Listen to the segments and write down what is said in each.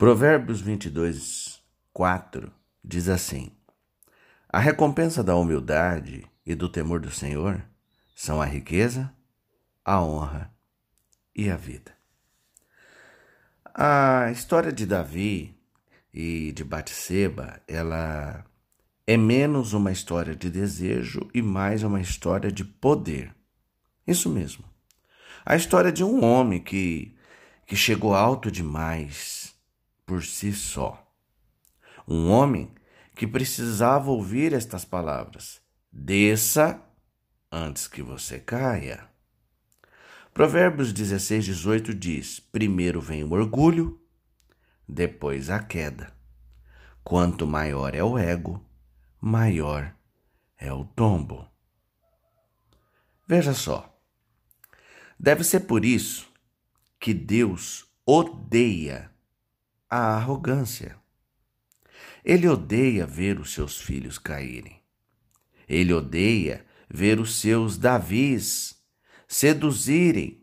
Provérbios 22, 4 diz assim: A recompensa da humildade e do temor do Senhor são a riqueza, a honra e a vida. A história de Davi e de Batseba, ela é menos uma história de desejo e mais uma história de poder. Isso mesmo. A história de um homem que, que chegou alto demais por si só. Um homem que precisava ouvir estas palavras: Desça antes que você caia. Provérbios 16, 18 diz: Primeiro vem o orgulho, depois a queda. Quanto maior é o ego, maior é o tombo. Veja só. Deve ser por isso que Deus odeia a arrogância. Ele odeia ver os seus filhos caírem. Ele odeia ver os seus Davis seduzirem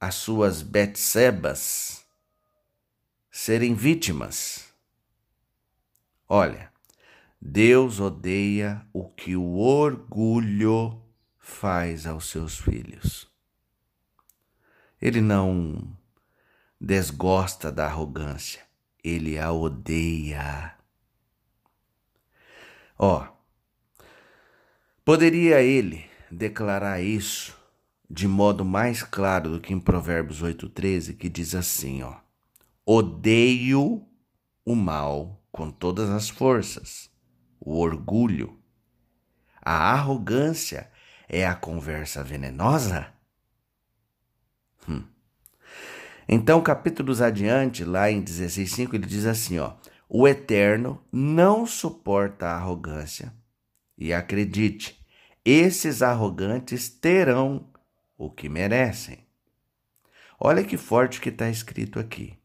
as suas Betsebas, serem vítimas. Olha, Deus odeia o que o orgulho faz aos seus filhos. Ele não desgosta da arrogância, ele a odeia. Ó, oh, poderia ele declarar isso de modo mais claro do que em Provérbios 8:13, que diz assim, ó: Odeio o mal com todas as forças, o orgulho, a arrogância é a conversa venenosa? Então, capítulos adiante, lá em 16:5, ele diz assim, ó: O Eterno não suporta a arrogância. E acredite, esses arrogantes terão o que merecem. Olha que forte que está escrito aqui.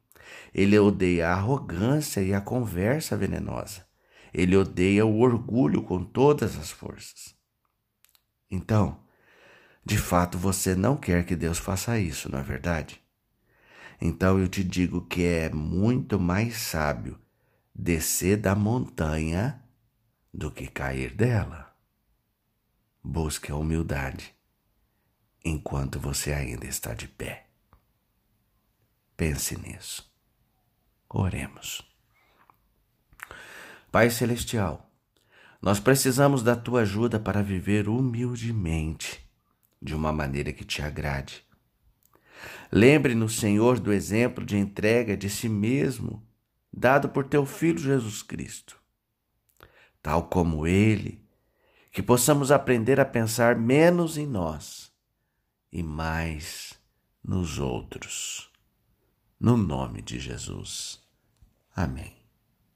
Ele odeia a arrogância e a conversa venenosa. Ele odeia o orgulho com todas as forças. Então, de fato, você não quer que Deus faça isso, não é verdade? Então eu te digo que é muito mais sábio descer da montanha do que cair dela. Busque a humildade enquanto você ainda está de pé. Pense nisso. Oremos. Pai Celestial, nós precisamos da tua ajuda para viver humildemente, de uma maneira que te agrade Lembre-nos, Senhor, do exemplo de entrega de si mesmo dado por teu Filho Jesus Cristo. Tal como ele, que possamos aprender a pensar menos em nós e mais nos outros. No nome de Jesus. Amém.